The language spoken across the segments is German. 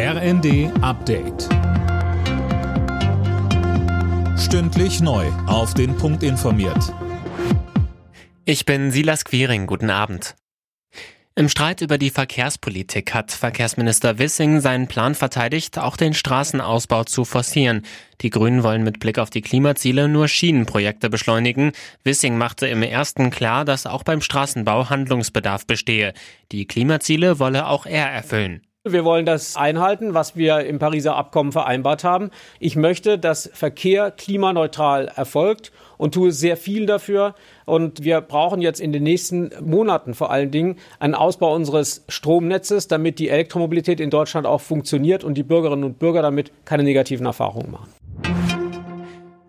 RND Update. Stündlich neu. Auf den Punkt informiert. Ich bin Silas Quiring. Guten Abend. Im Streit über die Verkehrspolitik hat Verkehrsminister Wissing seinen Plan verteidigt, auch den Straßenausbau zu forcieren. Die Grünen wollen mit Blick auf die Klimaziele nur Schienenprojekte beschleunigen. Wissing machte im ersten klar, dass auch beim Straßenbau Handlungsbedarf bestehe. Die Klimaziele wolle auch er erfüllen. Wir wollen das einhalten, was wir im Pariser Abkommen vereinbart haben. Ich möchte, dass Verkehr klimaneutral erfolgt und tue sehr viel dafür. Und wir brauchen jetzt in den nächsten Monaten vor allen Dingen einen Ausbau unseres Stromnetzes, damit die Elektromobilität in Deutschland auch funktioniert und die Bürgerinnen und Bürger damit keine negativen Erfahrungen machen.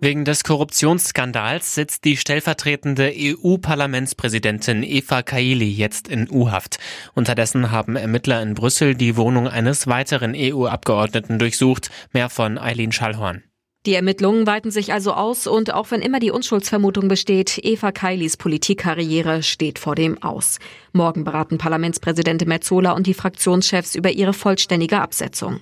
Wegen des Korruptionsskandals sitzt die stellvertretende EU-Parlamentspräsidentin Eva Kaili jetzt in U-Haft. Unterdessen haben Ermittler in Brüssel die Wohnung eines weiteren EU-Abgeordneten durchsucht. Mehr von Eileen Schallhorn. Die Ermittlungen weiten sich also aus und auch wenn immer die Unschuldsvermutung besteht, Eva Kailis Politikkarriere steht vor dem Aus. Morgen beraten Parlamentspräsidentin Metzola und die Fraktionschefs über ihre vollständige Absetzung.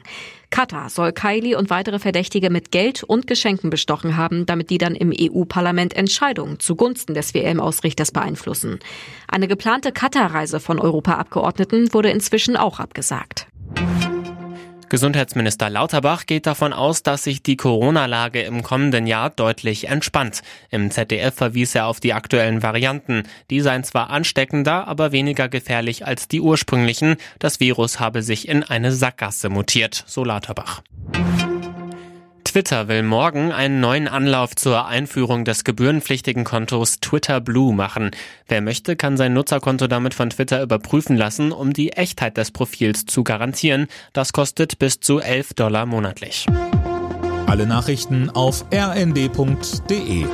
Katar soll Kaili und weitere Verdächtige mit Geld und Geschenken bestochen haben, damit die dann im EU-Parlament Entscheidungen zugunsten des WM-Ausrichters beeinflussen. Eine geplante Katar-Reise von Europaabgeordneten wurde inzwischen auch abgesagt. Gesundheitsminister Lauterbach geht davon aus, dass sich die Corona-Lage im kommenden Jahr deutlich entspannt. Im ZDF verwies er auf die aktuellen Varianten. Die seien zwar ansteckender, aber weniger gefährlich als die ursprünglichen. Das Virus habe sich in eine Sackgasse mutiert, so Lauterbach. Twitter will morgen einen neuen Anlauf zur Einführung des gebührenpflichtigen Kontos Twitter Blue machen. Wer möchte, kann sein Nutzerkonto damit von Twitter überprüfen lassen, um die Echtheit des Profils zu garantieren. Das kostet bis zu 11 Dollar monatlich. Alle Nachrichten auf rnd.de